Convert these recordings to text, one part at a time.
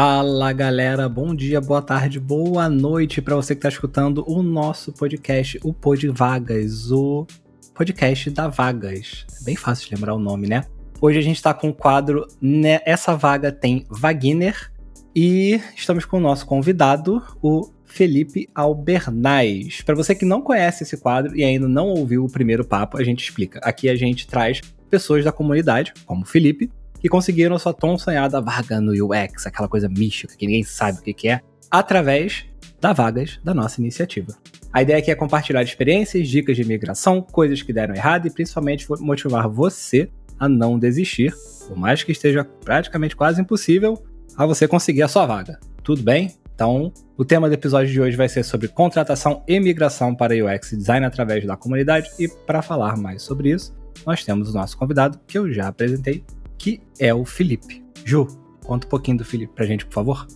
Fala galera, bom dia, boa tarde, boa noite para você que está escutando o nosso podcast, o Pod Vagas, o podcast da Vagas. É bem fácil de lembrar o nome, né? Hoje a gente está com o quadro né, Essa Vaga Tem Wagner e estamos com o nosso convidado, o Felipe Albernaz. Para você que não conhece esse quadro e ainda não ouviu o primeiro papo, a gente explica. Aqui a gente traz pessoas da comunidade, como o Felipe, que conseguiram sua tão sonhada vaga no UX, aquela coisa mística que ninguém sabe o que é, através da vagas da nossa iniciativa. A ideia aqui é compartilhar experiências, dicas de imigração, coisas que deram errado e principalmente motivar você a não desistir, por mais que esteja praticamente quase impossível, a você conseguir a sua vaga. Tudo bem? Então, o tema do episódio de hoje vai ser sobre contratação e migração para UX design através da comunidade e para falar mais sobre isso, nós temos o nosso convidado que eu já apresentei, que é o Felipe. Ju, conta um pouquinho do Felipe pra gente, por favor.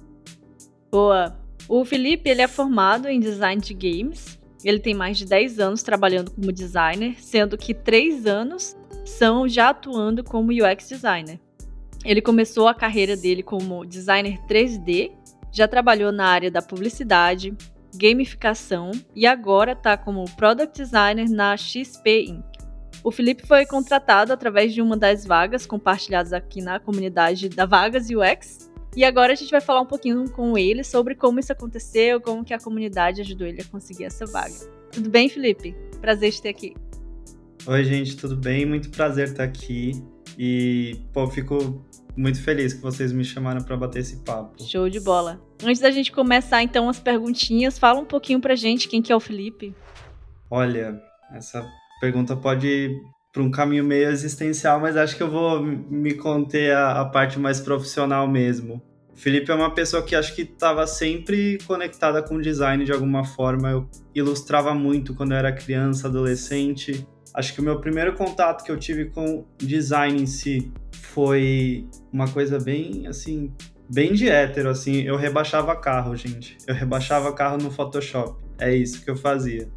Boa. O Felipe, ele é formado em design de games. Ele tem mais de 10 anos trabalhando como designer, sendo que 3 anos são já atuando como UX designer. Ele começou a carreira dele como designer 3D, já trabalhou na área da publicidade, gamificação e agora está como product designer na XP Inc. O Felipe foi contratado através de uma das vagas compartilhadas aqui na comunidade da Vagas UX. E agora a gente vai falar um pouquinho com ele sobre como isso aconteceu, como que a comunidade ajudou ele a conseguir essa vaga. Tudo bem, Felipe? Prazer te ter aqui. Oi, gente, tudo bem? Muito prazer estar aqui. E, pô, fico muito feliz que vocês me chamaram para bater esse papo. Show de bola. Antes da gente começar, então, as perguntinhas, fala um pouquinho pra gente quem que é o Felipe. Olha, essa pergunta pode para um caminho meio existencial, mas acho que eu vou me conter a, a parte mais profissional mesmo. O Felipe é uma pessoa que acho que estava sempre conectada com design de alguma forma. Eu ilustrava muito quando eu era criança, adolescente. Acho que o meu primeiro contato que eu tive com design em si foi uma coisa bem assim, bem de hétero, assim. Eu rebaixava carro, gente. Eu rebaixava carro no Photoshop. É isso que eu fazia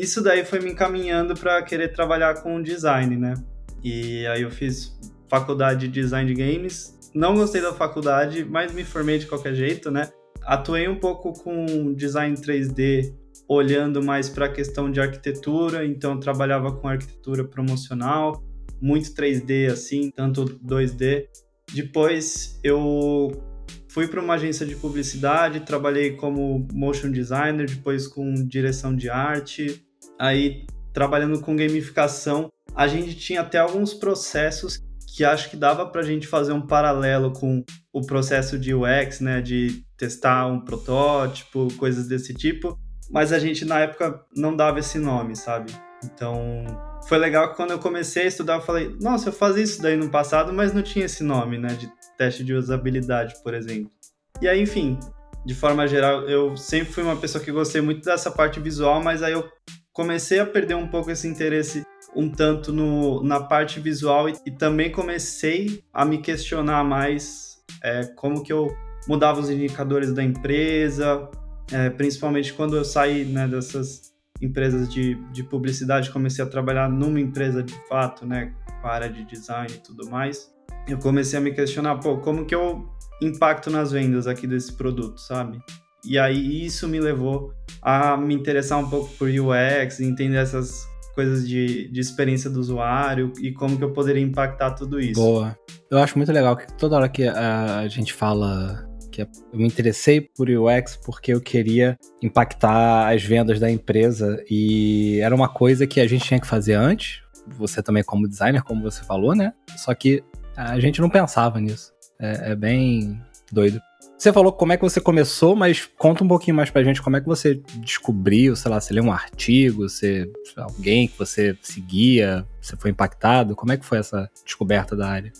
isso daí foi me encaminhando para querer trabalhar com design, né? E aí eu fiz faculdade de design de games. Não gostei da faculdade, mas me formei de qualquer jeito, né? Atuei um pouco com design 3D, olhando mais para a questão de arquitetura, então trabalhava com arquitetura promocional, muito 3D assim, tanto 2D. Depois eu fui para uma agência de publicidade, trabalhei como motion designer, depois com direção de arte, aí trabalhando com gamificação, a gente tinha até alguns processos que acho que dava para a gente fazer um paralelo com o processo de UX, né, de testar um protótipo, coisas desse tipo, mas a gente na época não dava esse nome, sabe? Então foi legal que quando eu comecei a estudar, eu falei, nossa, eu fazia isso daí no passado, mas não tinha esse nome, né, de teste de usabilidade, por exemplo. E aí, enfim, de forma geral, eu sempre fui uma pessoa que gostei muito dessa parte visual, mas aí eu comecei a perder um pouco esse interesse um tanto no, na parte visual e, e também comecei a me questionar mais é, como que eu mudava os indicadores da empresa, é, principalmente quando eu saí né, dessas empresas de, de publicidade, comecei a trabalhar numa empresa de fato, né, com a área de design e tudo mais. Eu comecei a me questionar, pô, como que eu impacto nas vendas aqui desse produto, sabe? E aí isso me levou a me interessar um pouco por UX, entender essas coisas de, de experiência do usuário e como que eu poderia impactar tudo isso. Boa. Eu acho muito legal que toda hora que a, gente fala que eu me interessei por UX porque eu queria impactar as vendas da empresa e era uma coisa que a gente tinha que fazer antes, você também como designer, como você falou, né? Só que a gente não pensava nisso. É, é bem doido. Você falou como é que você começou, mas conta um pouquinho mais pra gente como é que você descobriu, sei lá, você leu um artigo, você, alguém que você seguia, você foi impactado, como é que foi essa descoberta da área?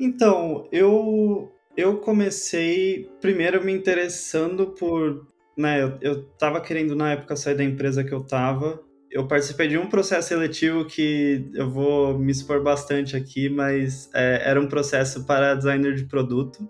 Então, eu eu comecei primeiro me interessando por, né, eu, eu tava querendo na época sair da empresa que eu tava. Eu participei de um processo seletivo que eu vou me expor bastante aqui, mas é, era um processo para designer de produto.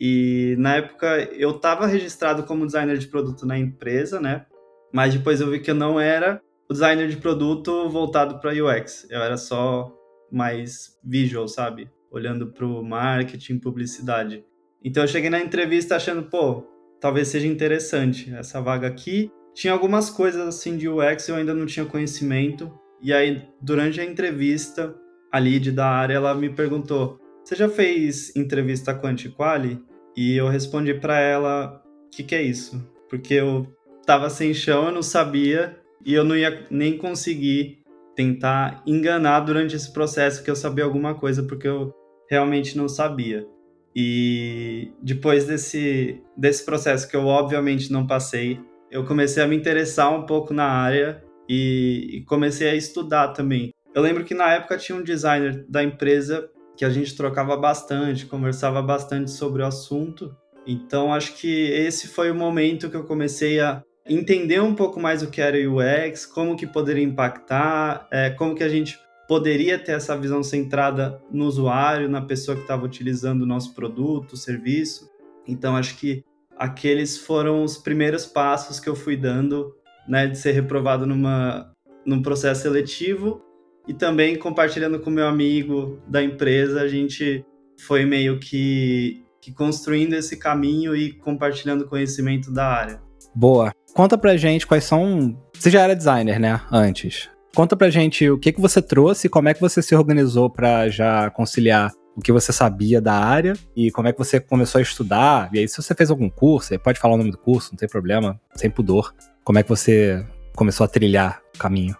E na época eu estava registrado como designer de produto na empresa, né? Mas depois eu vi que eu não era o designer de produto voltado para UX. Eu era só mais visual, sabe? Olhando para o marketing, publicidade. Então eu cheguei na entrevista achando, pô, talvez seja interessante essa vaga aqui. Tinha algumas coisas assim de UX eu ainda não tinha conhecimento. E aí, durante a entrevista, a lead da área, ela me perguntou: Você já fez entrevista com a Antiquali? E eu respondi para ela: O que, que é isso? Porque eu tava sem chão, eu não sabia e eu não ia nem conseguir tentar enganar durante esse processo que eu sabia alguma coisa, porque eu realmente não sabia. E depois desse, desse processo que eu obviamente não passei, eu comecei a me interessar um pouco na área e, e comecei a estudar também. Eu lembro que na época tinha um designer da empresa que a gente trocava bastante, conversava bastante sobre o assunto. Então acho que esse foi o momento que eu comecei a entender um pouco mais o que era o UX, como que poderia impactar, é, como que a gente poderia ter essa visão centrada no usuário, na pessoa que estava utilizando o nosso produto, serviço. Então, acho que aqueles foram os primeiros passos que eu fui dando, né, de ser reprovado numa, num processo seletivo e também compartilhando com meu amigo da empresa, a gente foi meio que, que construindo esse caminho e compartilhando conhecimento da área. Boa. Conta pra gente quais são. Você já era designer, né? Antes. Conta pra gente o que, que você trouxe, como é que você se organizou para já conciliar o que você sabia da área e como é que você começou a estudar. E aí, se você fez algum curso, você pode falar o nome do curso, não tem problema, sem pudor. Como é que você começou a trilhar o caminho?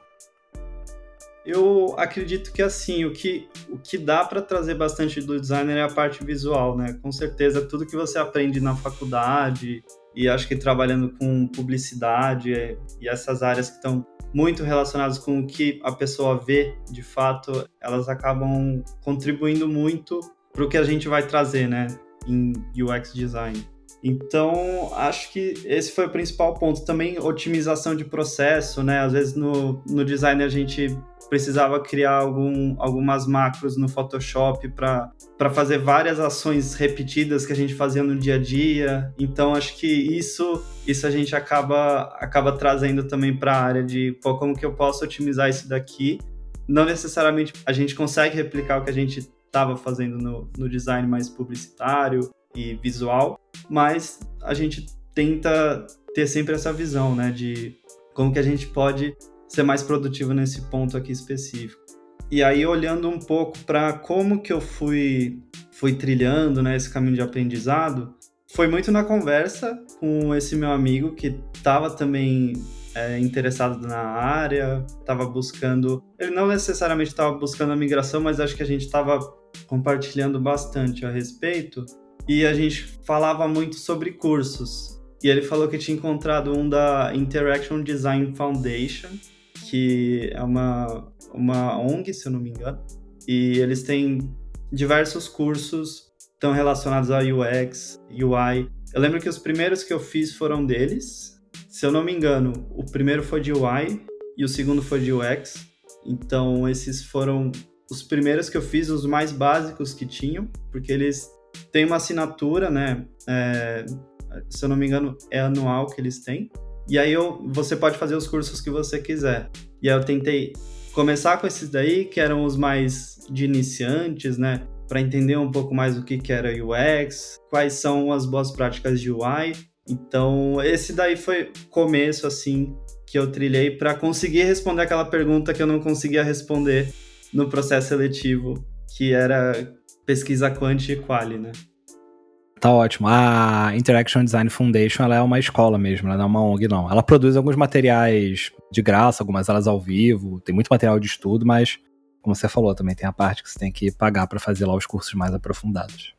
Eu acredito que assim, o que, o que dá para trazer bastante do designer é a parte visual, né? Com certeza, tudo que você aprende na faculdade e acho que trabalhando com publicidade e essas áreas que estão muito relacionadas com o que a pessoa vê de fato, elas acabam contribuindo muito para o que a gente vai trazer, né, em UX design. Então, acho que esse foi o principal ponto. Também otimização de processo, né? Às vezes no, no design a gente precisava criar algum, algumas macros no Photoshop para fazer várias ações repetidas que a gente fazia no dia a dia. Então, acho que isso, isso a gente acaba, acaba trazendo também para a área de pô, como que eu posso otimizar isso daqui. Não necessariamente a gente consegue replicar o que a gente estava fazendo no, no design mais publicitário e visual, mas a gente tenta ter sempre essa visão, né, de como que a gente pode ser mais produtivo nesse ponto aqui específico. E aí olhando um pouco para como que eu fui fui trilhando, né, esse caminho de aprendizado, foi muito na conversa com esse meu amigo que estava também é, interessado na área, estava buscando. Ele não necessariamente estava buscando a migração, mas acho que a gente estava compartilhando bastante a respeito e a gente falava muito sobre cursos. E ele falou que tinha encontrado um da Interaction Design Foundation, que é uma, uma ONG, se eu não me engano, e eles têm diversos cursos tão relacionados a UX, UI. Eu lembro que os primeiros que eu fiz foram deles. Se eu não me engano, o primeiro foi de UI e o segundo foi de UX. Então, esses foram os primeiros que eu fiz, os mais básicos que tinham, porque eles tem uma assinatura, né? É, se eu não me engano, é anual que eles têm. E aí eu, você pode fazer os cursos que você quiser. E aí eu tentei começar com esses daí, que eram os mais de iniciantes, né? Para entender um pouco mais o que, que era UX, quais são as boas práticas de UI. Então, esse daí foi começo, assim, que eu trilhei para conseguir responder aquela pergunta que eu não conseguia responder no processo seletivo, que era pesquisa quant e quali, né? Tá ótimo. A Interaction Design Foundation ela é uma escola mesmo, ela não é uma ONG, não. Ela produz alguns materiais de graça, algumas aulas ao vivo, tem muito material de estudo, mas, como você falou, também tem a parte que você tem que pagar para fazer lá os cursos mais aprofundados.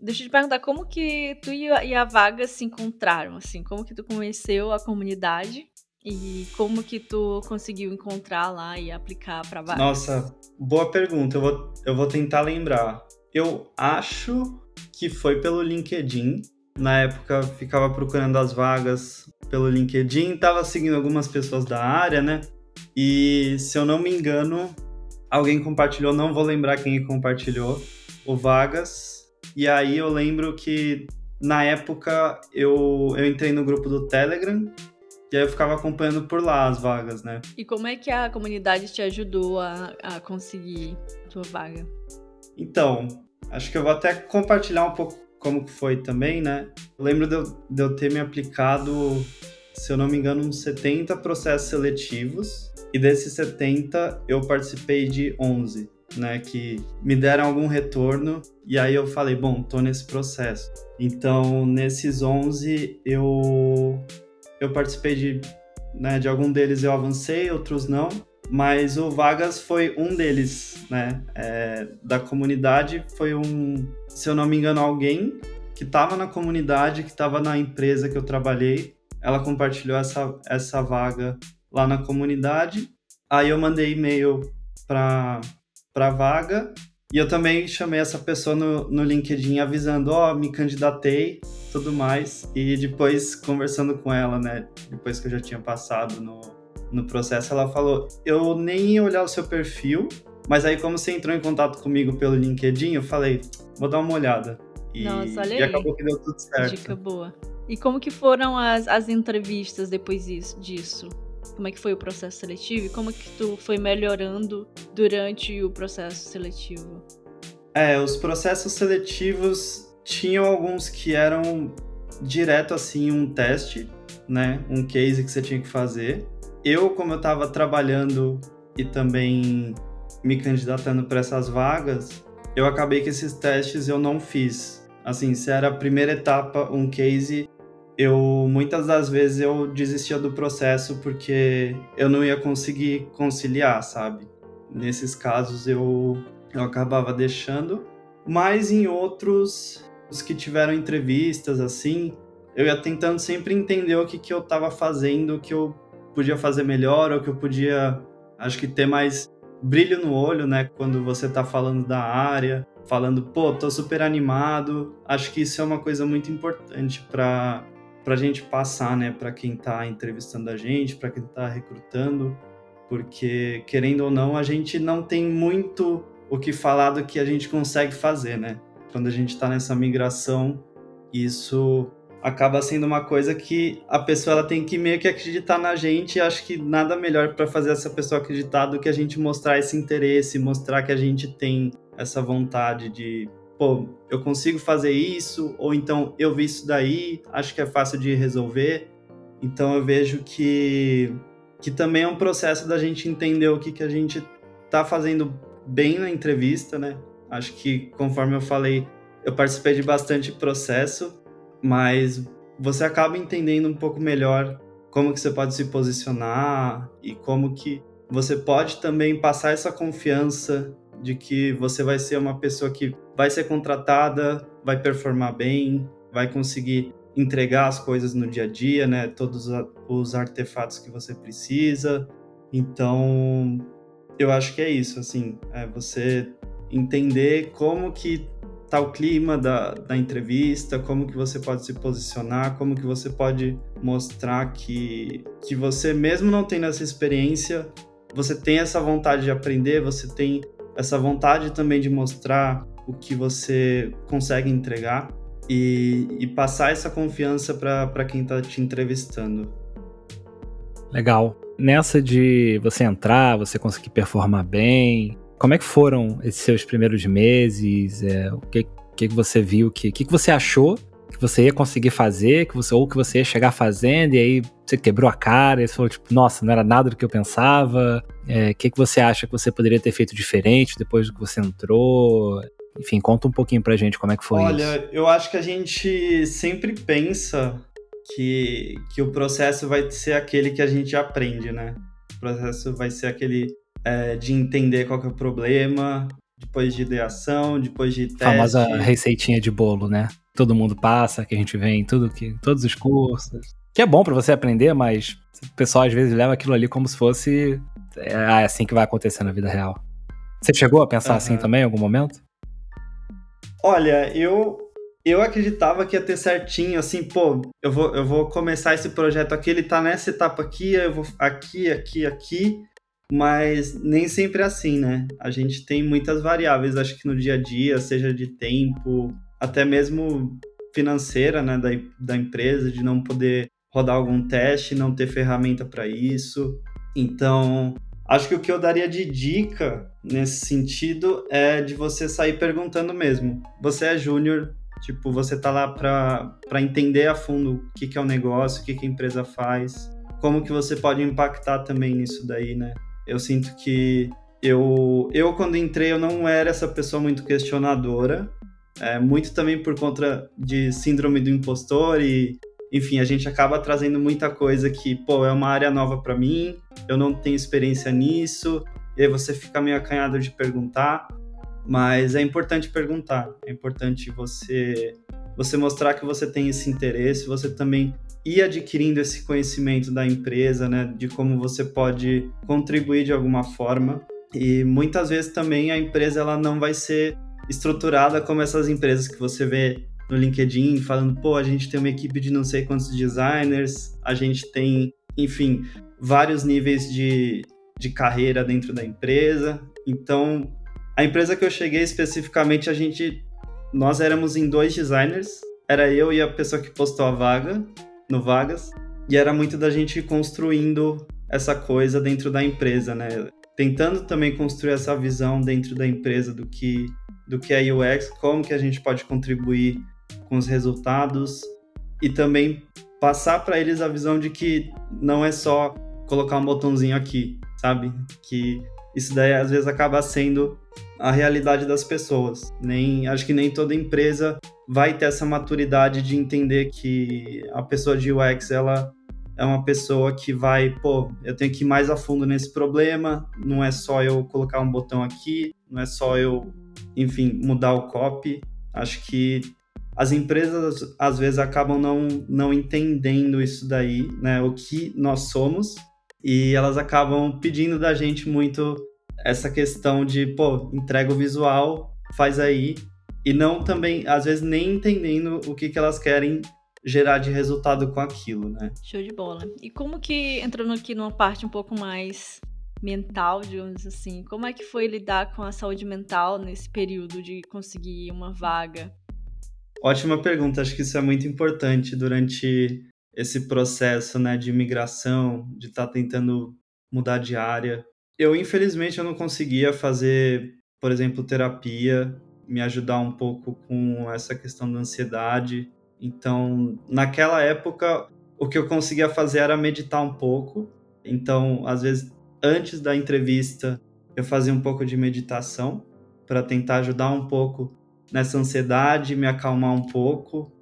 Deixa eu te perguntar, como que tu e a Vaga se encontraram, assim? Como que tu conheceu a comunidade e como que tu conseguiu encontrar lá e aplicar para vaga? Nossa, boa pergunta. Eu vou, eu vou tentar lembrar. Eu acho que foi pelo LinkedIn. Na época ficava procurando as vagas pelo LinkedIn, tava seguindo algumas pessoas da área, né? E se eu não me engano, alguém compartilhou, não vou lembrar quem compartilhou, o Vagas. E aí eu lembro que na época eu, eu entrei no grupo do Telegram e aí eu ficava acompanhando por lá as vagas, né? E como é que a comunidade te ajudou a, a conseguir a tua vaga? Então, acho que eu vou até compartilhar um pouco como que foi também, né? Eu lembro de eu, de eu ter me aplicado, se eu não me engano, uns 70 processos seletivos, e desses 70 eu participei de 11, né? Que me deram algum retorno, e aí eu falei, bom, tô nesse processo. Então, nesses 11, eu, eu participei de, né, de algum deles eu avancei, outros não, mas o Vagas foi um deles, né? É, da comunidade foi um, se eu não me engano, alguém que estava na comunidade, que estava na empresa que eu trabalhei. Ela compartilhou essa, essa vaga lá na comunidade. Aí eu mandei e-mail para a vaga e eu também chamei essa pessoa no, no LinkedIn avisando, ó, oh, me candidatei, tudo mais. E depois conversando com ela, né? Depois que eu já tinha passado no, no processo, ela falou: Eu nem ia olhar o seu perfil, mas aí, como você entrou em contato comigo pelo LinkedIn, eu falei: Vou dar uma olhada. E, Nossa, olha e acabou que deu tudo certo. Dica boa. E como que foram as, as entrevistas depois disso? Como é que foi o processo seletivo e como que tu foi melhorando durante o processo seletivo? É, os processos seletivos tinham alguns que eram direto assim um teste, né, um case que você tinha que fazer eu, como eu estava trabalhando e também me candidatando para essas vagas, eu acabei que esses testes eu não fiz. Assim, se era a primeira etapa, um case, eu muitas das vezes eu desistia do processo porque eu não ia conseguir conciliar, sabe? Nesses casos eu, eu acabava deixando, mas em outros, os que tiveram entrevistas assim, eu ia tentando sempre entender o que, que eu estava fazendo, o que eu podia fazer melhor ou que eu podia, acho que ter mais brilho no olho, né, quando você tá falando da área, falando, pô, tô super animado. Acho que isso é uma coisa muito importante para pra gente passar, né, para quem tá entrevistando a gente, para quem tá recrutando, porque querendo ou não, a gente não tem muito o que falar do que a gente consegue fazer, né? Quando a gente tá nessa migração, isso acaba sendo uma coisa que a pessoa ela tem que meio que acreditar na gente e acho que nada melhor para fazer essa pessoa acreditar do que a gente mostrar esse interesse, mostrar que a gente tem essa vontade de, pô, eu consigo fazer isso, ou então eu vi isso daí, acho que é fácil de resolver. Então eu vejo que, que também é um processo da gente entender o que, que a gente tá fazendo bem na entrevista, né? Acho que, conforme eu falei, eu participei de bastante processo mas você acaba entendendo um pouco melhor como que você pode se posicionar e como que você pode também passar essa confiança de que você vai ser uma pessoa que vai ser contratada, vai performar bem, vai conseguir entregar as coisas no dia a dia, né? Todos os artefatos que você precisa. Então, eu acho que é isso, assim, é você entender como que tá o clima da, da entrevista, como que você pode se posicionar, como que você pode mostrar que, que você, mesmo não tendo essa experiência, você tem essa vontade de aprender, você tem essa vontade também de mostrar o que você consegue entregar e, e passar essa confiança para quem está te entrevistando. Legal. Nessa de você entrar, você conseguir performar bem, como é que foram esses seus primeiros meses? É, o que, que, você viu? O que, que, você achou você ia conseguir fazer, que você, ou que você ia chegar fazendo, e aí você quebrou a cara, e você falou, tipo, nossa, não era nada do que eu pensava. O é, que, que você acha que você poderia ter feito diferente depois que você entrou? Enfim, conta um pouquinho pra gente como é que foi Olha, isso. Olha, eu acho que a gente sempre pensa que, que o processo vai ser aquele que a gente aprende, né? O processo vai ser aquele é, de entender qual é o problema, depois de ideação, depois de teste. Famosa receitinha de bolo, né? Todo mundo passa, que a gente vê em tudo que, todos os cursos. Que é bom para você aprender, mas o pessoal às vezes leva aquilo ali como se fosse é, ah, é assim que vai acontecer na vida real. Você chegou a pensar uhum. assim também em algum momento? Olha, eu eu acreditava que ia ter certinho, assim, pô, eu vou, eu vou começar esse projeto aqui, ele tá nessa etapa aqui, eu vou aqui, aqui, aqui, mas nem sempre é assim, né? A gente tem muitas variáveis, acho que no dia a dia, seja de tempo, até mesmo financeira, né, da, da empresa, de não poder rodar algum teste, não ter ferramenta para isso. Então, acho que o que eu daria de dica nesse sentido é de você sair perguntando mesmo. Você é júnior, Tipo, você tá lá para entender a fundo o que, que é o negócio, o que, que a empresa faz, como que você pode impactar também nisso daí, né? Eu sinto que eu, eu quando entrei, eu não era essa pessoa muito questionadora, é, muito também por conta de síndrome do impostor e enfim, a gente acaba trazendo muita coisa que, pô, é uma área nova para mim, eu não tenho experiência nisso, e aí você fica meio acanhado de perguntar, mas é importante perguntar, é importante você você mostrar que você tem esse interesse, você também ir adquirindo esse conhecimento da empresa, né, de como você pode contribuir de alguma forma. E muitas vezes também a empresa ela não vai ser estruturada como essas empresas que você vê no LinkedIn falando, pô, a gente tem uma equipe de não sei quantos designers, a gente tem, enfim, vários níveis de, de carreira dentro da empresa. Então, a empresa que eu cheguei especificamente, a gente, nós éramos em dois designers, era eu e a pessoa que postou a vaga no Vagas, e era muito da gente construindo essa coisa dentro da empresa, né? Tentando também construir essa visão dentro da empresa do que do que é UX, como que a gente pode contribuir com os resultados e também passar para eles a visão de que não é só colocar um botãozinho aqui, sabe? Que isso daí às vezes acaba sendo a realidade das pessoas. Nem acho que nem toda empresa vai ter essa maturidade de entender que a pessoa de UX ela é uma pessoa que vai, pô, eu tenho que ir mais a fundo nesse problema, não é só eu colocar um botão aqui, não é só eu, enfim, mudar o copy. Acho que as empresas às vezes acabam não, não entendendo isso daí, né? O que nós somos, e elas acabam pedindo da gente muito essa questão de, pô, entrega o visual, faz aí, e não também, às vezes, nem entendendo o que, que elas querem gerar de resultado com aquilo, né? Show de bola. E como que, entrando aqui numa parte um pouco mais mental, digamos assim, como é que foi lidar com a saúde mental nesse período de conseguir uma vaga? Ótima pergunta, acho que isso é muito importante durante esse processo né, de imigração, de estar tá tentando mudar de área. Eu, infelizmente, eu não conseguia fazer, por exemplo, terapia, me ajudar um pouco com essa questão da ansiedade. Então, naquela época, o que eu conseguia fazer era meditar um pouco. Então, às vezes, antes da entrevista, eu fazia um pouco de meditação para tentar ajudar um pouco nessa ansiedade, me acalmar um pouco.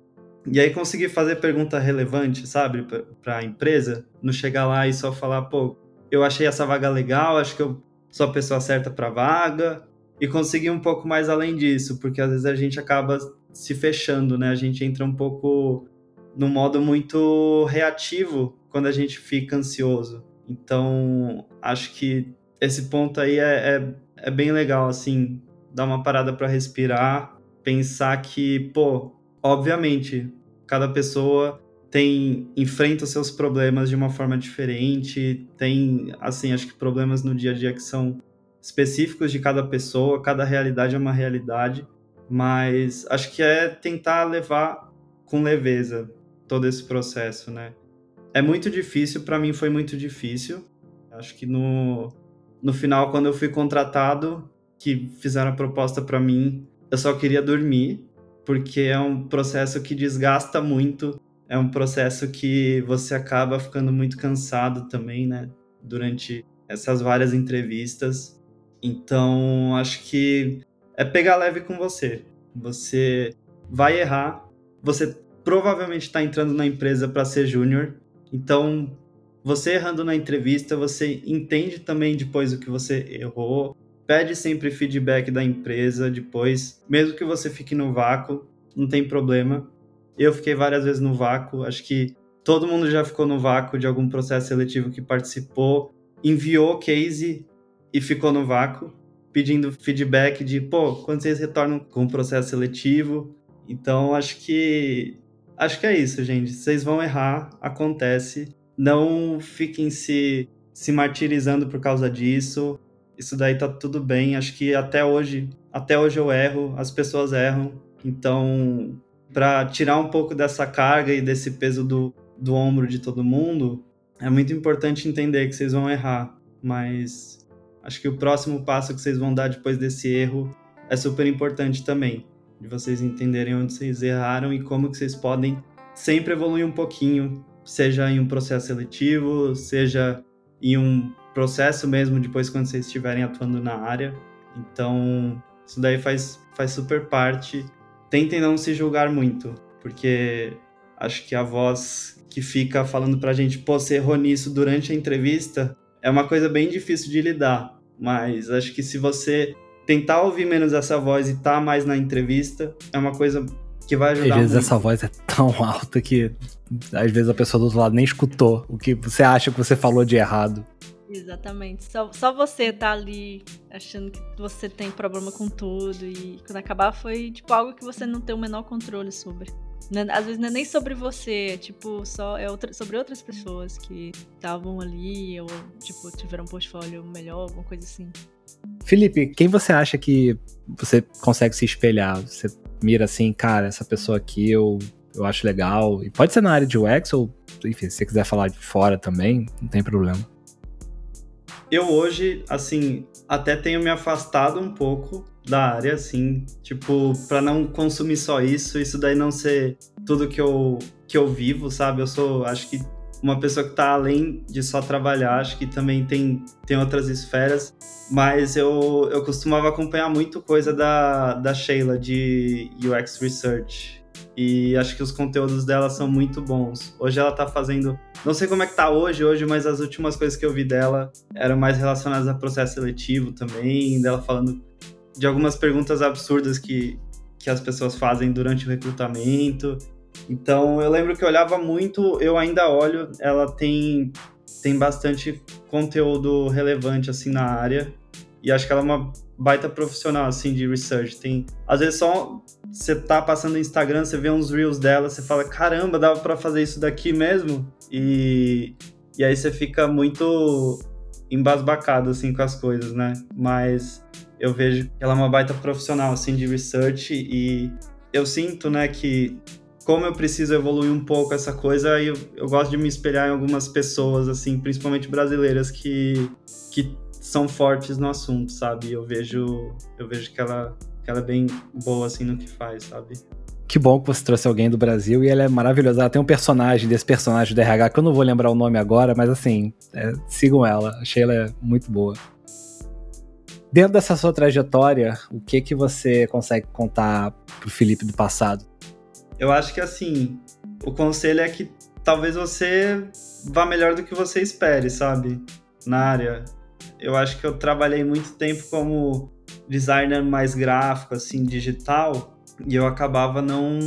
E aí conseguir fazer pergunta relevante, sabe, para a empresa, não chegar lá e só falar, pô, eu achei essa vaga legal, acho que eu sou a pessoa certa para vaga, e conseguir um pouco mais além disso, porque às vezes a gente acaba se fechando, né? A gente entra um pouco no modo muito reativo quando a gente fica ansioso. Então, acho que esse ponto aí é, é, é bem legal, assim, dar uma parada para respirar pensar que, pô, obviamente, cada pessoa tem enfrenta os seus problemas de uma forma diferente, tem assim, acho que problemas no dia a dia que são específicos de cada pessoa, cada realidade é uma realidade, mas acho que é tentar levar com leveza todo esse processo, né? É muito difícil, para mim foi muito difícil. Acho que no no final quando eu fui contratado, que fizeram a proposta para mim, eu só queria dormir, porque é um processo que desgasta muito, é um processo que você acaba ficando muito cansado também, né? Durante essas várias entrevistas. Então, acho que é pegar leve com você. Você vai errar, você provavelmente está entrando na empresa para ser júnior, então você errando na entrevista, você entende também depois o que você errou, pede sempre feedback da empresa depois, mesmo que você fique no vácuo, não tem problema. Eu fiquei várias vezes no vácuo, acho que todo mundo já ficou no vácuo de algum processo seletivo que participou, enviou case e ficou no vácuo, pedindo feedback de, pô, quando vocês retornam com o processo seletivo. Então, acho que acho que é isso, gente. Vocês vão errar, acontece. Não fiquem se se martirizando por causa disso isso daí tá tudo bem. Acho que até hoje, até hoje eu erro, as pessoas erram. Então, para tirar um pouco dessa carga e desse peso do, do ombro de todo mundo, é muito importante entender que vocês vão errar, mas acho que o próximo passo que vocês vão dar depois desse erro é super importante também. De vocês entenderem onde vocês erraram e como que vocês podem sempre evoluir um pouquinho, seja em um processo seletivo, seja em um processo mesmo depois quando vocês estiverem atuando na área. Então, isso daí faz, faz super parte. Tentem não se julgar muito, porque acho que a voz que fica falando pra gente, pô, você errou nisso durante a entrevista, é uma coisa bem difícil de lidar. Mas acho que se você tentar ouvir menos essa voz e estar tá mais na entrevista, é uma coisa que vai ajudar. Às vezes muito. essa voz é tão alta que às vezes a pessoa do outro lado nem escutou o que você acha que você falou de errado. Exatamente. Só, só você tá ali achando que você tem problema com tudo e quando acabar foi tipo algo que você não tem o menor controle sobre. Né, às vezes não é nem sobre você, é tipo, só é outra, sobre outras pessoas que estavam ali ou tipo tiveram um portfólio melhor, alguma coisa assim. Felipe, quem você acha que você consegue se espelhar? Você mira assim, cara, essa pessoa aqui eu, eu acho legal. E pode ser na área de UX ou, enfim, se você quiser falar de fora também, não tem problema eu hoje, assim, até tenho me afastado um pouco da área, assim, tipo, para não consumir só isso, isso daí não ser tudo que eu, que eu vivo, sabe? Eu sou, acho que uma pessoa que tá além de só trabalhar, acho que também tem, tem outras esferas, mas eu, eu costumava acompanhar muito coisa da, da Sheila de UX Research, e acho que os conteúdos dela são muito bons. Hoje ela tá fazendo. Não sei como é que tá hoje, hoje, mas as últimas coisas que eu vi dela eram mais relacionadas a processo seletivo também, dela falando de algumas perguntas absurdas que, que as pessoas fazem durante o recrutamento. Então eu lembro que eu olhava muito, eu ainda olho, ela tem, tem bastante conteúdo relevante assim na área. E acho que ela é uma baita profissional assim de research. Tem, às vezes só você tá passando no Instagram, você vê uns reels dela, você fala, caramba, dava para fazer isso daqui mesmo? E, e aí você fica muito embasbacado, assim, com as coisas, né? Mas eu vejo que ela é uma baita profissional, assim, de research e eu sinto, né, que como eu preciso evoluir um pouco essa coisa, eu, eu gosto de me espelhar em algumas pessoas, assim, principalmente brasileiras, que, que são fortes no assunto, sabe? Eu vejo, eu vejo que ela ela é bem boa, assim, no que faz, sabe? Que bom que você trouxe alguém do Brasil e ela é maravilhosa. Ela tem um personagem desse personagem do RH que eu não vou lembrar o nome agora, mas assim, é, sigam ela. Achei ela muito boa. Dentro dessa sua trajetória, o que que você consegue contar pro Felipe do passado? Eu acho que assim, o conselho é que talvez você vá melhor do que você espere, sabe? Na área. Eu acho que eu trabalhei muito tempo como designer mais gráfico, assim, digital, e eu acabava não,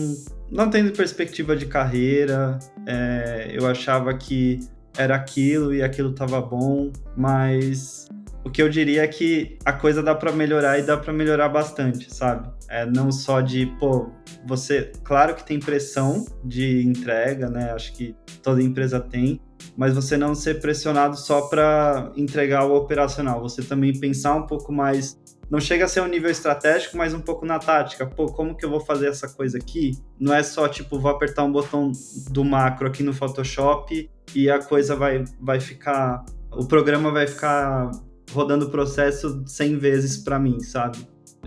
não tendo perspectiva de carreira, é, eu achava que era aquilo e aquilo estava bom, mas o que eu diria é que a coisa dá para melhorar e dá para melhorar bastante, sabe? É, não só de, pô, você, claro que tem pressão de entrega, né? Acho que toda empresa tem, mas você não ser pressionado só para entregar o operacional, você também pensar um pouco mais não chega a ser um nível estratégico, mas um pouco na tática. Pô, como que eu vou fazer essa coisa aqui? Não é só tipo, vou apertar um botão do macro aqui no Photoshop e a coisa vai, vai ficar. O programa vai ficar rodando o processo 100 vezes para mim, sabe?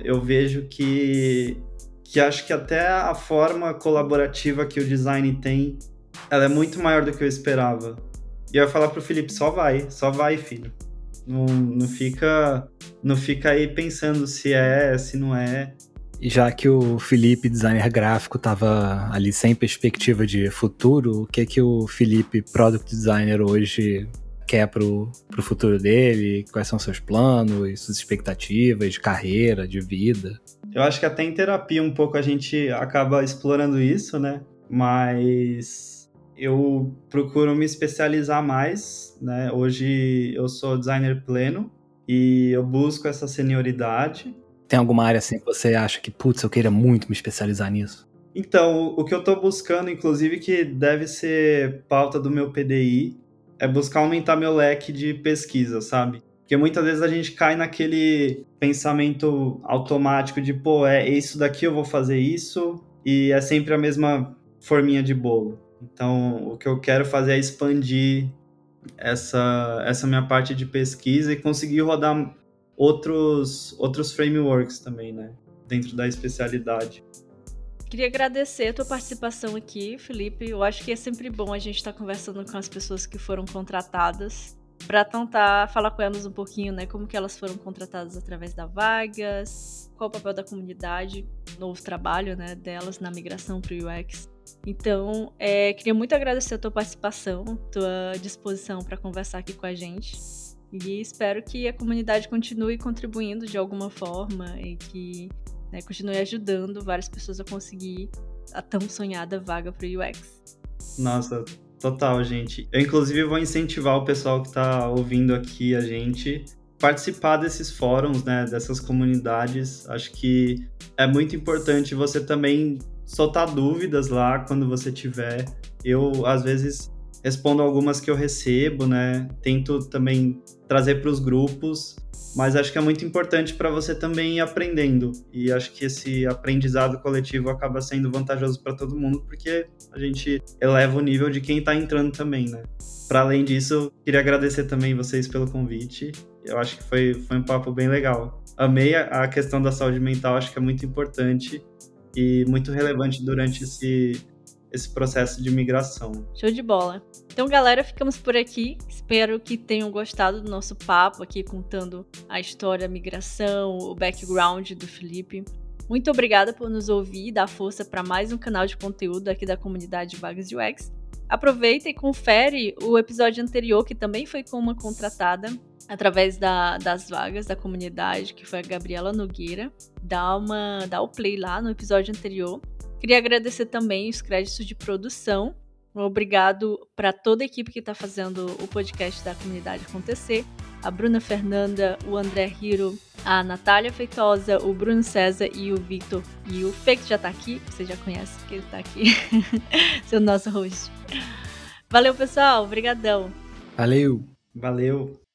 Eu vejo que, que acho que até a forma colaborativa que o design tem, ela é muito maior do que eu esperava. E eu ia falar pro Felipe, só vai, só vai, filho. Não, não fica não fica aí pensando se é, se não é. E já que o Felipe, designer gráfico, estava ali sem perspectiva de futuro, o que que o Felipe, product designer hoje quer pro, pro futuro dele? Quais são seus planos, suas expectativas de carreira, de vida? Eu acho que até em terapia um pouco a gente acaba explorando isso, né? Mas eu procuro me especializar mais, né? Hoje eu sou designer pleno e eu busco essa senioridade. Tem alguma área assim que você acha que, putz, eu queria muito me especializar nisso? Então, o que eu estou buscando, inclusive, que deve ser pauta do meu PDI, é buscar aumentar meu leque de pesquisa, sabe? Porque muitas vezes a gente cai naquele pensamento automático de, pô, é isso daqui, eu vou fazer isso, e é sempre a mesma forminha de bolo. Então, o que eu quero fazer é expandir essa, essa minha parte de pesquisa e conseguir rodar outros, outros frameworks também, né? dentro da especialidade. Queria agradecer a tua participação aqui, Felipe. Eu acho que é sempre bom a gente estar tá conversando com as pessoas que foram contratadas para tentar falar com elas um pouquinho, né, como que elas foram contratadas através da vagas, qual o papel da comunidade, novo trabalho, né, delas na migração para o UX. Então, é, queria muito agradecer a tua participação, tua disposição para conversar aqui com a gente. E espero que a comunidade continue contribuindo de alguma forma e que né, continue ajudando várias pessoas a conseguir a tão sonhada vaga para o UX. Nossa, total, gente. Eu, inclusive, vou incentivar o pessoal que está ouvindo aqui a gente participar desses fóruns, né, dessas comunidades. Acho que é muito importante você também soltar dúvidas lá quando você tiver. Eu, às vezes, respondo algumas que eu recebo, né? Tento também trazer para os grupos, mas acho que é muito importante para você também ir aprendendo. E acho que esse aprendizado coletivo acaba sendo vantajoso para todo mundo, porque a gente eleva o nível de quem está entrando também, né? Para além disso, queria agradecer também vocês pelo convite. Eu acho que foi, foi um papo bem legal. Amei a, a questão da saúde mental, acho que é muito importante e muito relevante durante esse, esse processo de migração. Show de bola. Então, galera, ficamos por aqui. Espero que tenham gostado do nosso papo aqui contando a história, a migração, o background do Felipe. Muito obrigada por nos ouvir e dar força para mais um canal de conteúdo aqui da comunidade Vagas UX. Aproveita e confere o episódio anterior, que também foi com uma contratada através da, das vagas da comunidade, que foi a Gabriela Nogueira. Dá, uma, dá o play lá no episódio anterior. Queria agradecer também os créditos de produção. Um obrigado para toda a equipe que está fazendo o podcast da comunidade acontecer. A Bruna Fernanda, o André Hiro, a Natália Feitosa, o Bruno César e o Victor. E o Fê que já está aqui, você já conhece que ele está aqui, seu nosso host. Valeu, pessoal. Obrigadão. Valeu. Valeu.